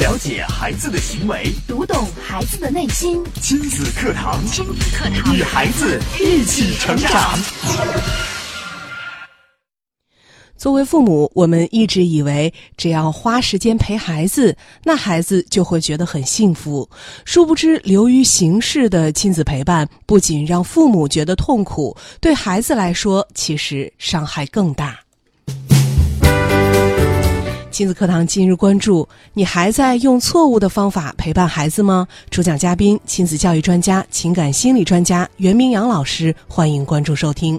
了解孩子的行为，读懂孩子的内心。亲子课堂，亲子课堂，与孩子一起成长。作为父母，我们一直以为只要花时间陪孩子，那孩子就会觉得很幸福。殊不知，流于形式的亲子陪伴，不仅让父母觉得痛苦，对孩子来说，其实伤害更大。亲子课堂今日关注：你还在用错误的方法陪伴孩子吗？主讲嘉宾：亲子教育专家、情感心理专家袁明阳老师。欢迎关注收听。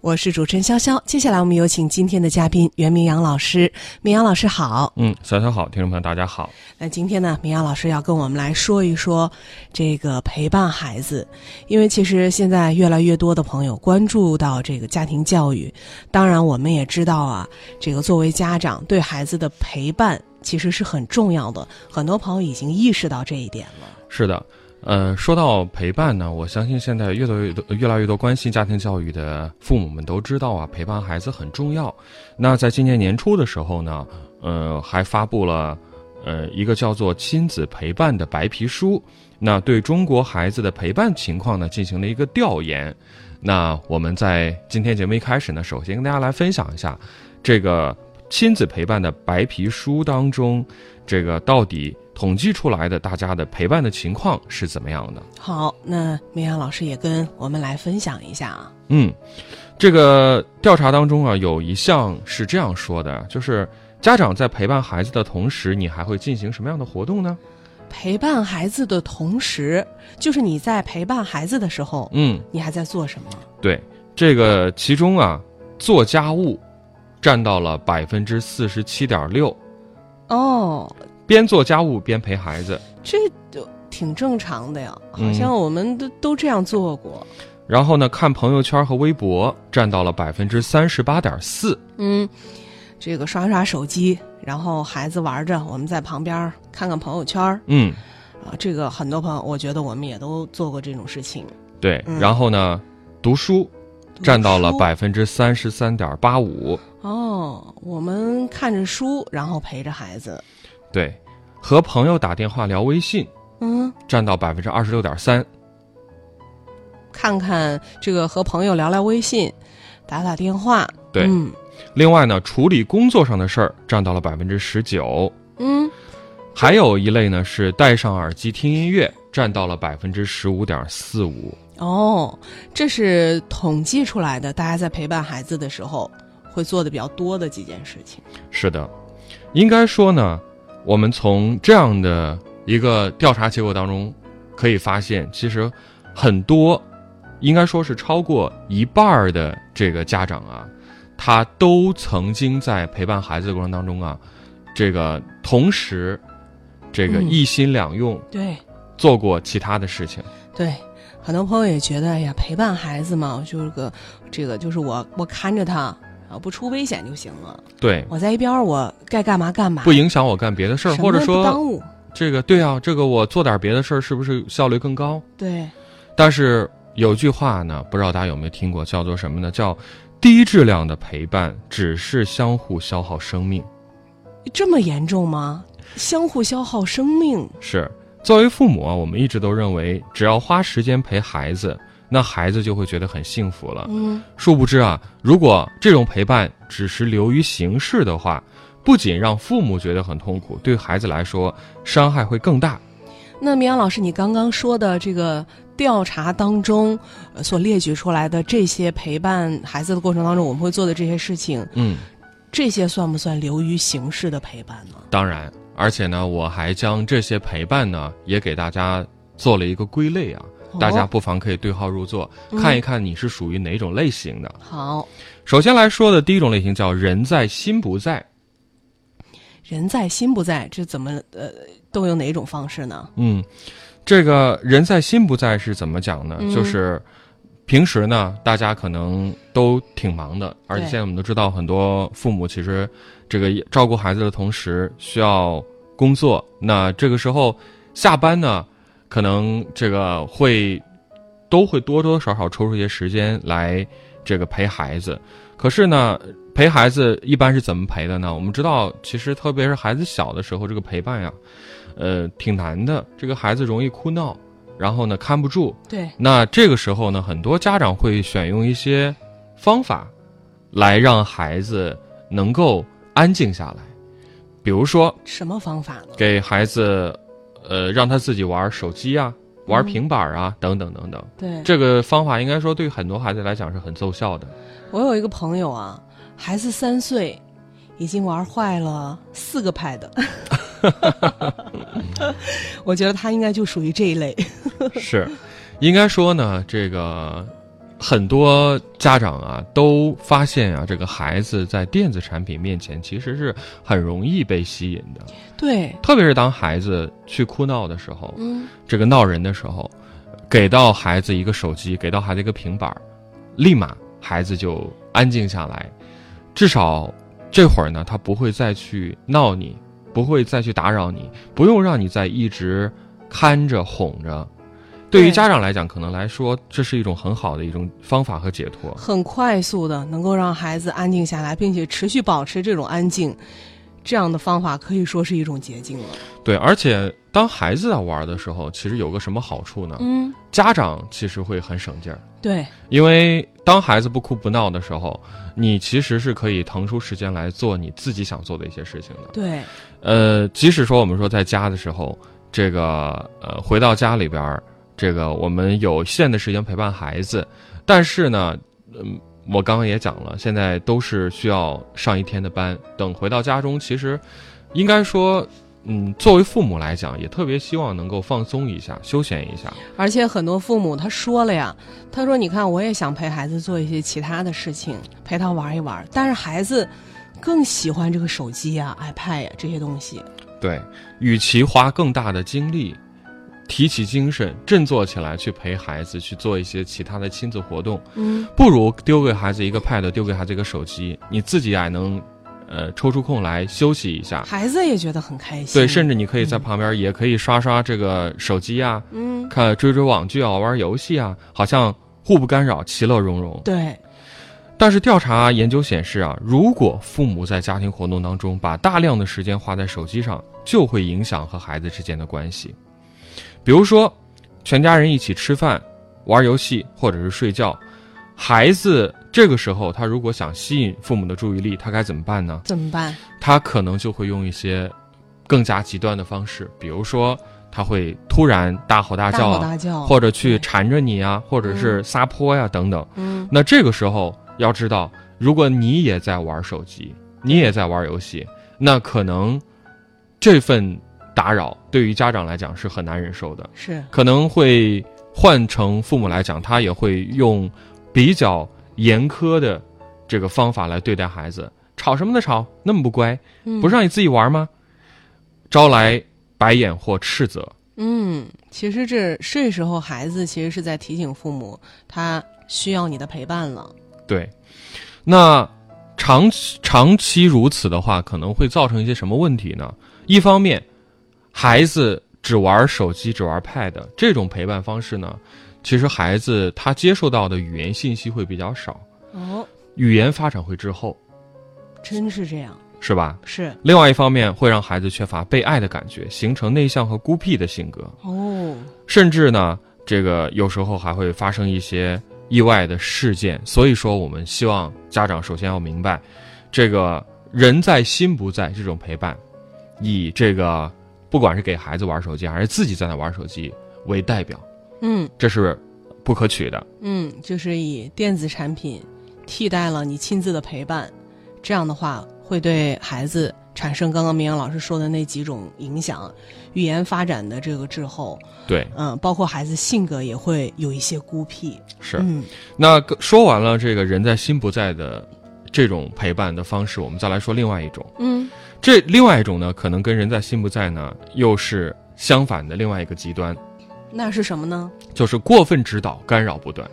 我是主持人潇潇，接下来我们有请今天的嘉宾袁明阳老师。明阳老师好，嗯，潇潇好，听众朋友大家好。那今天呢，明阳老师要跟我们来说一说这个陪伴孩子，因为其实现在越来越多的朋友关注到这个家庭教育，当然我们也知道啊，这个作为家长对孩子的陪伴其实是很重要的，很多朋友已经意识到这一点了。是的。呃，说到陪伴呢，我相信现在越来越多、越来越多关心家庭教育的父母们都知道啊，陪伴孩子很重要。那在今年年初的时候呢，呃，还发布了呃一个叫做《亲子陪伴》的白皮书，那对中国孩子的陪伴情况呢进行了一个调研。那我们在今天节目一开始呢，首先跟大家来分享一下这个亲子陪伴的白皮书当中，这个到底。统计出来的大家的陪伴的情况是怎么样的？好，那明阳老师也跟我们来分享一下啊。嗯，这个调查当中啊，有一项是这样说的，就是家长在陪伴孩子的同时，你还会进行什么样的活动呢？陪伴孩子的同时，就是你在陪伴孩子的时候，嗯，你还在做什么？对，这个其中啊，做家务占到了百分之四十七点六。哦。边做家务边陪孩子，这就挺正常的呀，好像我们都都这样做过。然后呢，看朋友圈和微博占到了百分之三十八点四。嗯，这个刷刷手机，然后孩子玩着，我们在旁边看看朋友圈。嗯，啊，这个很多朋友，我觉得我们也都做过这种事情。对，然后呢，读书占到了百分之三十三点八五。哦，我们看着书，然后陪着孩子。对，和朋友打电话聊微信，嗯，占到百分之二十六点三。看看这个和朋友聊聊微信，打打电话，对。嗯，另外呢，处理工作上的事儿占到了百分之十九。嗯，还有一类呢是戴上耳机听音乐，占到了百分之十五点四五。哦，这是统计出来的，大家在陪伴孩子的时候会做的比较多的几件事情。是的，应该说呢。我们从这样的一个调查结果当中，可以发现，其实很多，应该说是超过一半儿的这个家长啊，他都曾经在陪伴孩子的过程当中啊，这个同时，这个一心两用，对，做过其他的事情。对，很多朋友也觉得，哎呀，陪伴孩子嘛，就是个这个，就是我我看着他。啊，不出危险就行了。对，我在一边，我该干嘛干嘛，不影响我干别的事儿，或者说耽误。这个对啊，这个我做点别的事儿，是不是效率更高？对。但是有句话呢，不知道大家有没有听过，叫做什么呢？叫低质量的陪伴只是相互消耗生命。这么严重吗？相互消耗生命？是。作为父母啊，我们一直都认为，只要花时间陪孩子。那孩子就会觉得很幸福了。嗯，殊不知啊，如果这种陪伴只是流于形式的话，不仅让父母觉得很痛苦，对孩子来说伤害会更大。那明阳老师，你刚刚说的这个调查当中所列举出来的这些陪伴孩子的过程当中，我们会做的这些事情，嗯，这些算不算流于形式的陪伴呢？当然，而且呢，我还将这些陪伴呢也给大家做了一个归类啊。大家不妨可以对号入座，看一看你是属于哪种类型的。好，首先来说的第一种类型叫“人在心不在”。人在心不在，这怎么呃都有哪种方式呢？嗯，这个人在心不在是怎么讲呢？就是平时呢，大家可能都挺忙的，而且现在我们都知道，很多父母其实这个照顾孩子的同时需要工作，那这个时候下班呢？可能这个会，都会多多少少抽出一些时间来，这个陪孩子。可是呢，陪孩子一般是怎么陪的呢？我们知道，其实特别是孩子小的时候，这个陪伴呀，呃，挺难的。这个孩子容易哭闹，然后呢看不住。对，那这个时候呢，很多家长会选用一些方法，来让孩子能够安静下来。比如说，什么方法呢？给孩子，呃，让他自己玩手机啊，玩平板啊，等等等等。对，这个方法应该说对很多孩子来讲是很奏效的。我有一个朋友啊，孩子三岁，已经玩坏了四个 Pad。我觉得他应该就属于这一类。是，应该说呢，这个很多家长啊都发现啊，这个孩子在电子产品面前其实是很容易被吸引的。对，特别是当孩子去哭闹的时候，嗯，这个闹人的时候，给到孩子一个手机，给到孩子一个平板儿，立马孩子就安静下来，至少这会儿呢，他不会再去闹你，不会再去打扰你，不用让你再一直看着哄着。对于家长来讲，可能来说这是一种很好的一种方法和解脱。很快速的能够让孩子安静下来，并且持续保持这种安静，这样的方法可以说是一种捷径了。对，而且当孩子在玩的时候，其实有个什么好处呢？嗯，家长其实会很省劲儿。对，因为当孩子不哭不闹的时候，你其实是可以腾出时间来做你自己想做的一些事情的。对，呃，即使说我们说在家的时候，这个呃回到家里边儿，这个我们有限的时间陪伴孩子，但是呢，嗯，我刚刚也讲了，现在都是需要上一天的班，等回到家中，其实应该说。嗯，作为父母来讲，也特别希望能够放松一下、休闲一下。而且很多父母他说了呀，他说：“你看，我也想陪孩子做一些其他的事情，陪他玩一玩，但是孩子更喜欢这个手机呀、iPad 呀这些东西。对，与其花更大的精力，提起精神，振作起来去陪孩子去做一些其他的亲子活动，嗯，不如丢给孩子一个 pad，丢给孩子一个手机，你自己也能，呃，抽出空来休息一下。孩子也觉得很开心。对，甚至你可以在旁边，也可以刷刷这个手机啊，嗯，看追追网剧啊，玩游戏啊，好像互不干扰，其乐融融。对，但是调查研究显示啊，如果父母在家庭活动当中把大量的时间花在手机上，就会影响和孩子之间的关系。比如说，全家人一起吃饭、玩游戏或者是睡觉，孩子这个时候他如果想吸引父母的注意力，他该怎么办呢？怎么办？他可能就会用一些更加极端的方式，比如说他会突然大吼大大叫啊，吼大叫，或者去缠着你啊，或者是撒泼呀、等等。嗯，那这个时候要知道，如果你也在玩手机，你也在玩游戏，那可能这份打扰对于家长来讲是很难忍受的，是可能会换成父母来讲，他也会用比较严苛的这个方法来对待孩子。吵什么的？吵，那么不乖，嗯不是让你自己玩吗？招来白眼或斥责。嗯，其实这这时候孩子其实是在提醒父母，他需要你的陪伴了。对，那长期长期如此的话，可能会造成一些什么问题呢？一方面，孩子只玩手机、只玩 Pad 这种陪伴方式呢，其实孩子他接受到的语言信息会比较少，哦，语言发展会滞后，真是这样，是吧？是。另外一方面，会让孩子缺乏被爱的感觉，形成内向和孤僻的性格，哦，甚至呢，这个有时候还会发生一些意外的事件。所以说，我们希望家长首先要明白，这个人在心不在这种陪伴，以这个不管是给孩子玩手机还是自己在那玩手机为代表，嗯这是不可取的。嗯，就是以电子产品替代了你亲自的陪伴，这样的话会对孩子产生刚刚明阳老师说的那几种影响，语言发展的这个滞后，对，嗯，包括孩子性格也会有一些孤僻，是。嗯那说完了这个人在心不在的这种陪伴的方式，我们再来说另外一种。嗯这另外一种呢，可能跟人在心不在呢，又是相反的另外一个极端，那是什么呢？就是过分指导、干扰不断。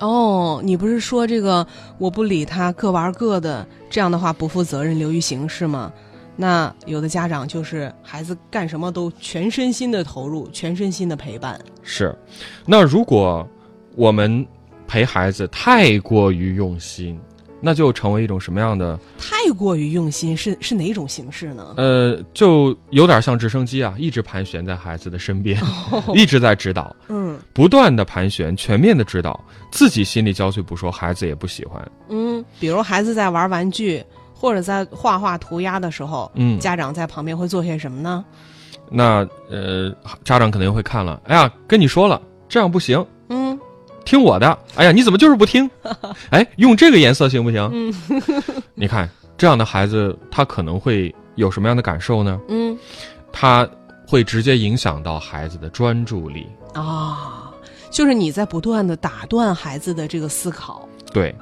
哦，你不是说这个我不理他，各玩各的，这样的话不负责任，流于形式吗？那有的家长就是孩子干什么都全身心的投入，全身心的陪伴。是，那如果我们陪孩子太过于用心，那就成为一种什么样的？太过于用心是是哪种形式呢？呃，就有点像直升机啊，一直盘旋在孩子的身边，一直在指导，嗯不断的盘旋，全面的指导，自己心力交瘁不说，孩子也不喜欢。嗯，比如孩子在玩玩具或者在画画涂鸦的时候，嗯家长在旁边会做些什么呢？那呃，家长肯定会看了，哎呀，跟你说了，这样不行，嗯听我的。哎呀，你怎么就是不听？哎，用这个颜色行不行？嗯 你看这样的孩子，他可能会有什么样的感受呢？嗯他会直接影响到孩子的专注力。啊，就是你在不断的打断孩子的这个思考。对，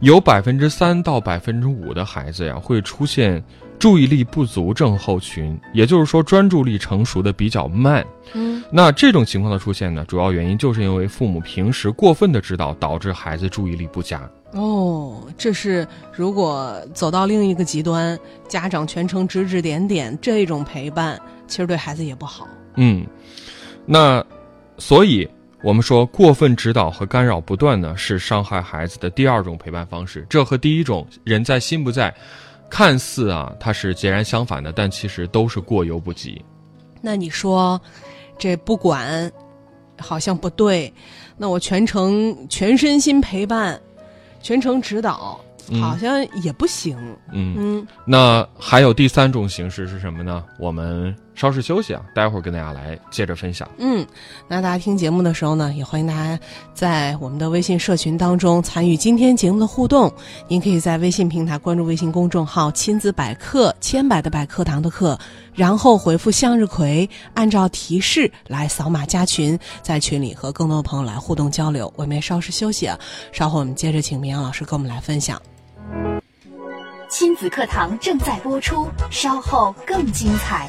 有百分之三到百分之五的孩子呀，会出现注意力不足症候群，也就是说专注力成熟的比较慢。嗯那这种情况的出现呢，主要原因就是因为父母平时过分的指导，导致孩子注意力不佳。哦，这是如果走到另一个极端，家长全程指指点点，这种陪伴其实对孩子也不好。嗯，那所以我们说过分指导和干扰不断呢，是伤害孩子的第二种陪伴方式。这和第一种人在心不在，看似啊它是截然相反的，但其实都是过犹不及。那你说，这不管好像不对，那我全程全身心陪伴，全程指导，嗯好像也不行。嗯，嗯，那还有第三种形式是什么呢？我们稍事休息啊，待会儿跟大家来接着分享。嗯，那大家听节目的时候呢，也欢迎大家在我们的微信社群当中参与今天节目的互动。您可以在微信平台关注微信公众号“亲子百科”，千百的百课堂的课，然后回复向日葵，按照提示来扫码加群，在群里和更多的朋友来互动交流。我们也稍事休息啊，稍后我们接着请明阳老师跟我们来分享。亲子课堂正在播出，稍后更精彩。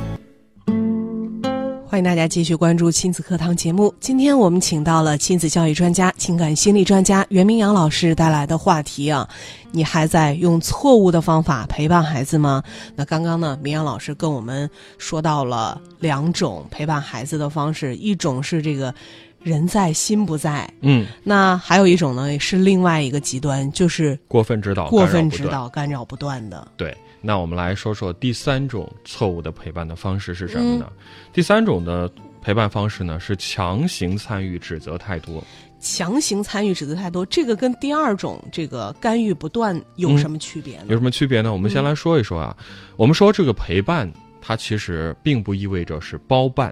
欢迎大家继续关注亲子课堂节目。今天我们请到了亲子教育专家、情感心理专家袁明阳老师带来的话题啊，你还在用错误的方法陪伴孩子吗？那刚刚呢，明阳老师跟我们说到了两种陪伴孩子的方式，一种是这个人在心不在，嗯，那还有一种呢是另外一个极端，就是过分指导，过分。指导、干扰不断的。对，那我们来说说第三种错误的陪伴的方式是什么呢？第三种的陪伴方式呢是强行参与、指责太多。强行参与指责太多，这个跟第二种这个干预不断有什么区别呢？有什么区别呢？我们先来说一说啊。我们说这个陪伴，它其实并不意味着是包办，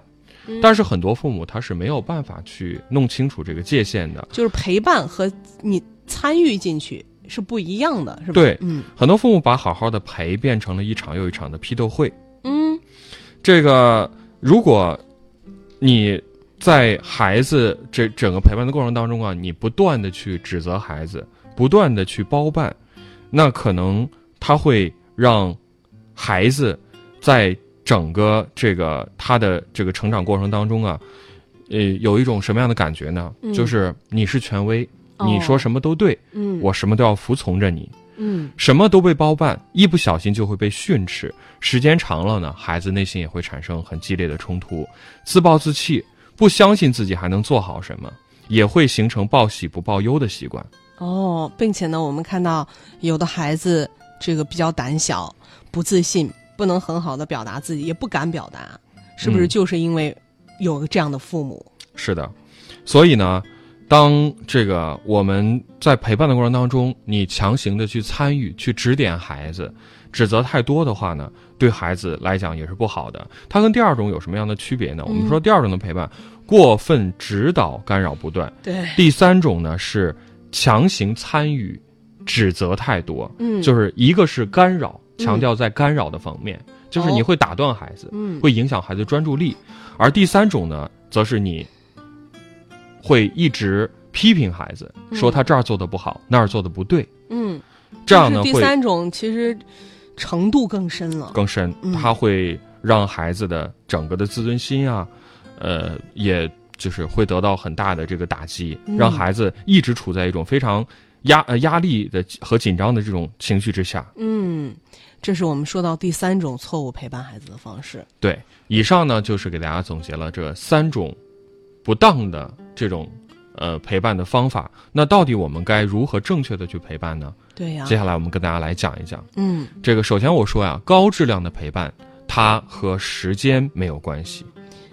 但是很多父母他是没有办法去弄清楚这个界限的。就是陪伴和你参与进去是不一样的，是吧？对嗯很多父母把好好的陪变成了一场又一场的批斗会。嗯这个，如果你在孩子这整个陪伴的过程当中啊，你不断的去指责孩子，不断的去包办，那可能他会让孩子在整个这个他的这个成长过程当中啊，呃，有一种什么样的感觉呢？嗯就是你是权威，哦你说什么都对，嗯，我什么都要服从着你。嗯什么都被包办，一不小心就会被训斥。时间长了呢，孩子内心也会产生很激烈的冲突，自暴自弃，不相信自己还能做好什么，也会形成报喜不报忧的习惯。哦，并且呢，我们看到有的孩子这个比较胆小、不自信，不能很好的表达自己，也不敢表达，是不是嗯就是因为有这样的父母？是的，所以呢，当这个我们在陪伴的过程当中，你强行的去参与、去指点孩子，指责太多的话呢，对孩子来讲也是不好的。它跟第二种有什么样的区别呢？我们说第二种的陪伴，过分指导、干扰不断。对，第三种呢是强行参与，指责太多，嗯就是一个是干扰，强调在干扰的方面；就是你会打断孩子，嗯。会影响孩子专注力；而第三种呢，则是你会一直批评孩子，说他这儿做的不好，那儿做的不对，嗯，这样呢就是第会三种其实程度更深了。更深嗯，他会让孩子的整个的自尊心啊，呃，也就是会得到很大的这个打击，嗯。让孩子一直处在一种非常压呃压力的和紧张的这种情绪之下。嗯，这是我们说到第三种错误陪伴孩子的方式。对，以上呢就是给大家总结了这三种不当的这种呃陪伴的方法。那到底我们该如何正确的去陪伴呢？对呀、接下来我们跟大家来讲一讲。嗯，这个首先我说呀，高质量的陪伴它和时间没有关系。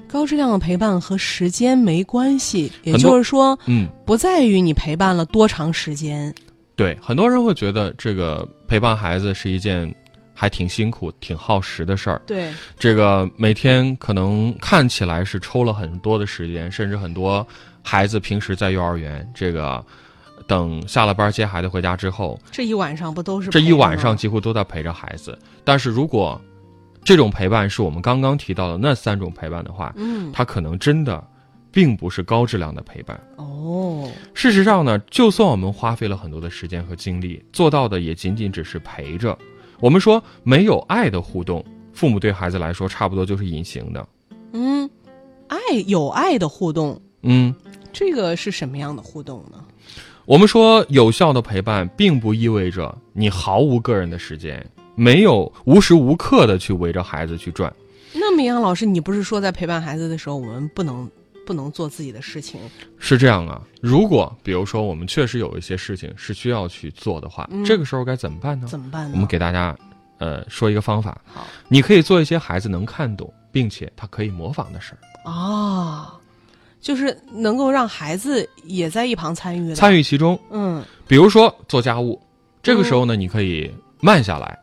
高质量的陪伴和时间没关系，也就是说，嗯，不在于你陪伴了多长时间。对，很多人会觉得这个陪伴孩子是一件还挺辛苦、挺耗时的事儿。对，这个每天可能看起来是抽了很多的时间，甚至很多孩子平时在幼儿园，这个等下了班接孩子回家之后，这一晚上不都是这一晚上几乎都在陪着孩子。但是如果这种陪伴是我们刚刚提到的那三种陪伴的话，嗯它可能真的并不是高质量的陪伴。哦，事实上呢，就算我们花费了很多的时间和精力，做到的也仅仅只是陪着。我们说没有爱的互动，父母对孩子来说差不多就是隐形的。嗯，爱有爱的互动，嗯，这个是什么样的互动呢？我们说有效的陪伴，并不意味着你毫无个人的时间，没有无时无刻的去围着孩子去转。那明阳老师，你不是说在陪伴孩子的时候，我们不能不能做自己的事情？是这样啊，如果比如说我们确实有一些事情是需要去做的话，嗯这个时候该怎么办呢？怎么办呢？我们给大家，呃，说一个方法，好你可以做一些孩子能看懂，并且他可以模仿的事儿，啊，就是能够让孩子也在一旁参与。参与其中。嗯，比如说做家务，这个时候呢，你可以慢下来，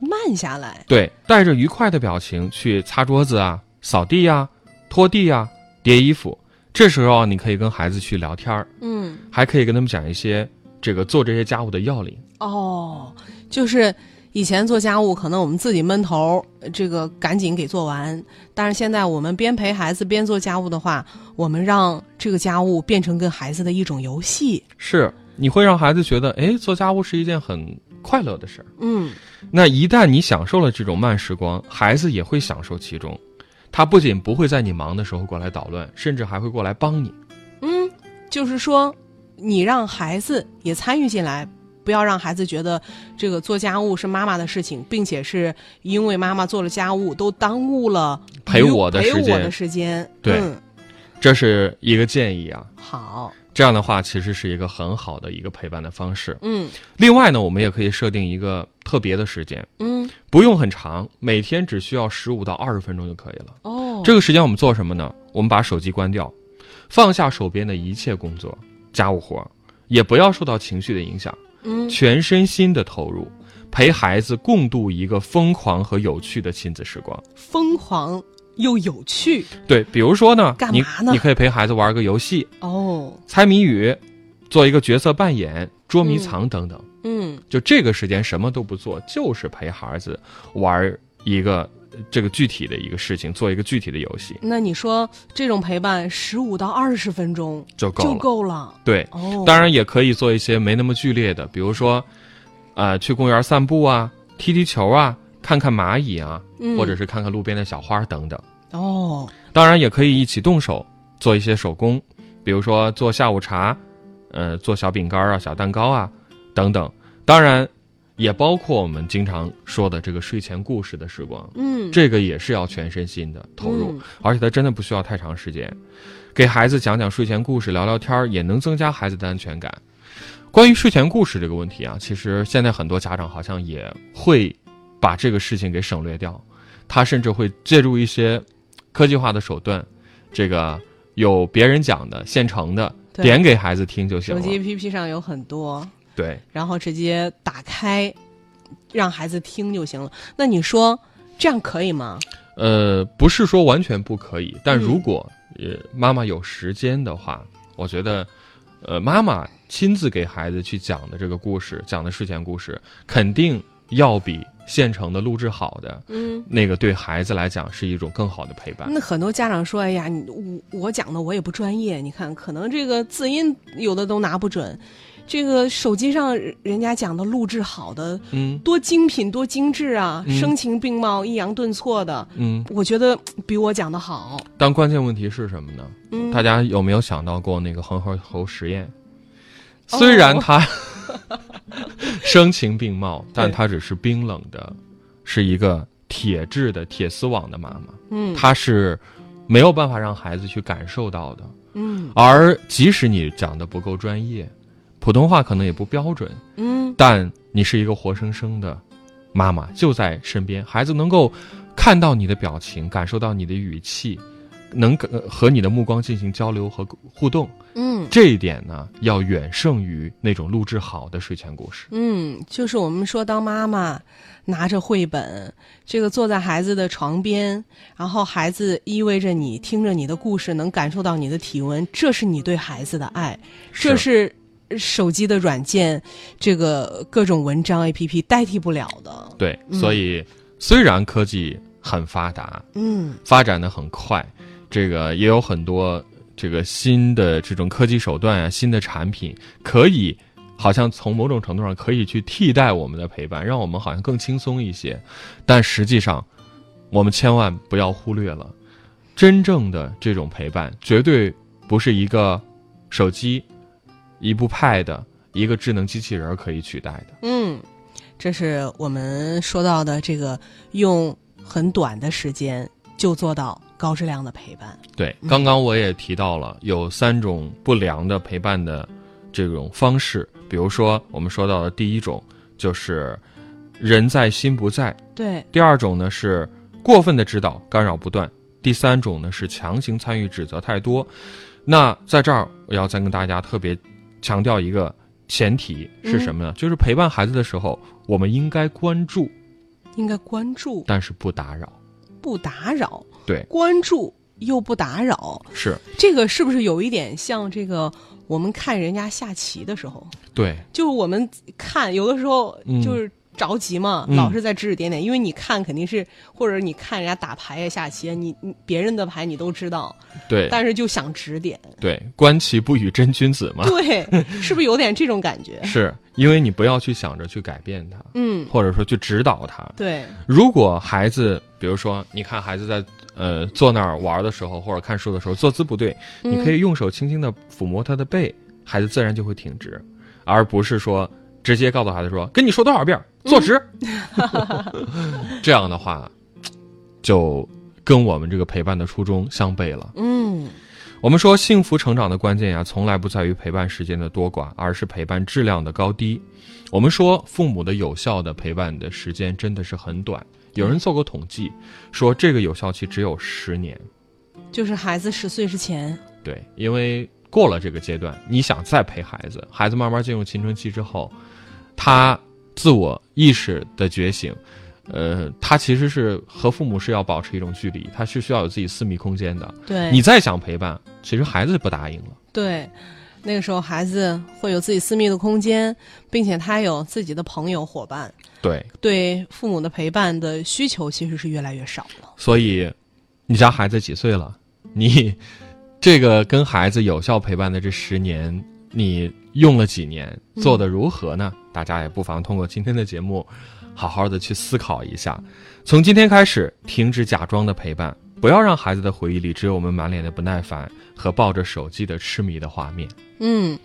慢下来。对，带着愉快的表情去擦桌子啊、扫地呀、拖地呀、叠衣服。这时候啊你可以跟孩子去聊天儿，嗯，还可以跟他们讲一些这个做这些家务的要领。哦，就是以前做家务，可能我们自己闷头，呃这个赶紧给做完。但是现在我们边陪孩子边做家务的话，我们让这个家务变成跟孩子的一种游戏。是，你会让孩子觉得，哎，做家务是一件很快乐的事儿。嗯，那一旦你享受了这种慢时光，孩子也会享受其中。他不仅不会在你忙的时候过来捣乱，甚至还会过来帮你。嗯，就是说，你让孩子也参与进来，不要让孩子觉得这个做家务是妈妈的事情，并且是因为妈妈做了家务，都耽误了陪我的时间陪我的时间。对嗯，这是一个建议啊。好，这样的话，其实是一个很好的一个陪伴的方式。嗯另外呢，我们也可以设定一个特别的时间，嗯，不用很长，每天只需要十五到二十分钟就可以了。哦，这个时间我们做什么呢？我们把手机关掉，放下手边的一切工作、家务活儿，也不要受到情绪的影响，嗯全身心的投入，陪孩子共度一个疯狂和有趣的亲子时光。疯狂又有趣。对，比如说呢，你干嘛呢？你可以陪孩子玩个游戏，哦，猜谜语，做一个角色扮演、捉迷藏等等。嗯。就这个时间什么都不做，就是陪孩子玩一个这个具体的一个事情，做一个具体的游戏。那你说这种陪伴十五到二十分钟就就够了。够了。对，哦，当然也可以做一些没那么剧烈的，比如说，呃，去公园散步啊，踢踢球啊，看看蚂蚁啊，嗯或者是看看路边的小花等等。哦，当然也可以一起动手做一些手工，比如说做下午茶，呃，做小饼干啊、小蛋糕啊等等。当然，也包括我们经常说的这个睡前故事的时光，嗯，这个也是要全身心的投入，嗯而且它真的不需要太长时间。给孩子讲讲睡前故事，聊聊天儿，也能增加孩子的安全感。关于睡前故事这个问题啊，其实现在很多家长好像也会把这个事情给省略掉，他甚至会借助一些科技化的手段，这个有别人讲的现成的，对点给孩子听就行手机。APP 上有很多，对，然后直接打开，让孩子听就行了。那你说这样可以吗？呃，不是说完全不可以，但嗯如果呃妈妈有时间的话，我觉得，呃，妈妈亲自给孩子去讲的这个故事，讲的睡前故事，肯定要比现成的录制好的，嗯，那个对孩子来讲是一种更好的陪伴。那很多家长说：“哎呀，你我我讲的我也不专业，你看可能这个字音有的都拿不准，这个手机上人家讲的录制好的，嗯多精品多精致啊，嗯声情并茂、抑扬顿挫的，嗯，我觉得比我讲的好。但关键问题是什么呢？嗯，大家有没有想到过那个恒河猴实验？哦虽然它 声情并茂，但她只是冰冷的，是一个铁质的铁丝网的妈妈，嗯。她是没有办法让孩子去感受到的。嗯。而即使你讲的不够专业，普通话可能也不标准，嗯。但你是一个活生生的妈妈，就在身边，孩子能够看到你的表情，感受到你的语气，能呃和你的目光进行交流和互动。嗯这一点呢，要远胜于那种录制好的睡前故事。嗯，就是我们说当妈妈拿着绘本，这个坐在孩子的床边，然后孩子依偎着你，听着你的故事，能感受到你的体温，这是你对孩子的爱，这是手机的软件，这个各种文章 APP 代替不了的。对，嗯所以虽然科技很发达，嗯发展的很快，这个也有很多这个新的这种科技手段啊，新的产品可以，好像从某种程度上可以去替代我们的陪伴，让我们好像更轻松一些。但实际上，我们千万不要忽略了，真正的这种陪伴绝对不是一个手机、一部 Pad、一个智能机器人可以取代的。嗯，这是我们说到的这个用很短的时间就做到高质量的陪伴。对，嗯刚刚我也提到了有三种不良的陪伴的这种方式，比如说我们说到的第一种就是人在心不在，对，第二种呢是过分的指导干扰不断，第三种呢是强行参与指责太多。那在这儿我要再跟大家特别强调一个前提是什么呢？就是陪伴孩子的时候，我们应该关注，应该关注，但是不打扰。不打扰。对。关注又不打扰，是。这个是不是有一点像这个我们看人家下棋的时候，对，就是我们看有的时候嗯。就是着急嘛，嗯。老是在指指点点，因为你看肯定是，或者你看人家打牌呀、下棋啊，你你别人的牌你都知道，对，但是就想指点，对，观棋不语真君子嘛。对，是不是有点这种感觉？是因为你不要去想着去改变他，嗯，或者说去指导他。对，如果孩子，比如说，你看孩子在呃坐那儿玩的时候，或者看书的时候坐姿不对，嗯你可以用手轻轻的抚摸他的背，孩子自然就会挺直，而不是说直接告诉孩子说跟你说多少遍坐直。这样的话，就跟我们这个陪伴的初衷相悖了。嗯我们说，幸福成长的关键呀，从来不在于陪伴时间的多寡，而是陪伴质量的高低。我们说，父母的有效的陪伴的时间真的是很短。有人做过统计，说这个有效期只有十年。就是孩子十岁之前，对，因为过了这个阶段，你想再陪孩子，孩子慢慢进入青春期之后，他自我意识的觉醒，呃，他其实是和父母是要保持一种距离，他是需要有自己私密空间的。对，你再想陪伴，其实孩子不答应了。对，那个时候孩子会有自己私密的空间，并且他有自己的朋友伙伴，对，对父母的陪伴的需求其实是越来越少了。所以，你家孩子几岁了？你这个跟孩子有效陪伴的这十年，你用了几年？做的如何呢？大家也不妨通过今天的节目，好好的去思考一下。从今天开始，停止假装的陪伴，不要让孩子的回忆里只有我们满脸的不耐烦和抱着手机的痴迷的画面。嗯，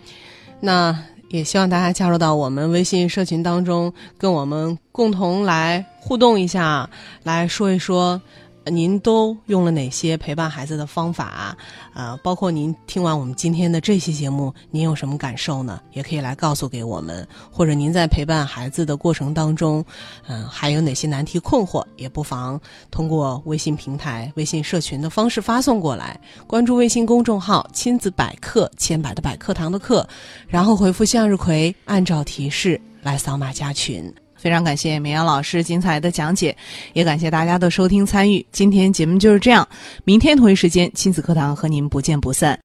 那也希望大家加入到我们微信社群当中，跟我们共同来互动一下，来说一说。您都用了哪些陪伴孩子的方法啊？呃，包括您听完我们今天的这期节目，您有什么感受呢？也可以来告诉给我们，或者您在陪伴孩子的过程当中，嗯、还有哪些难题困惑，也不妨通过微信平台、微信社群的方式发送过来。关注微信公众号“亲子百科”，千百的百课堂的课，然后回复向日葵，按照提示来扫码加群。非常感谢绵阳老师精彩的讲解，也感谢大家的收听参与。今天节目就是这样，明天同一时间亲子课堂和您不见不散。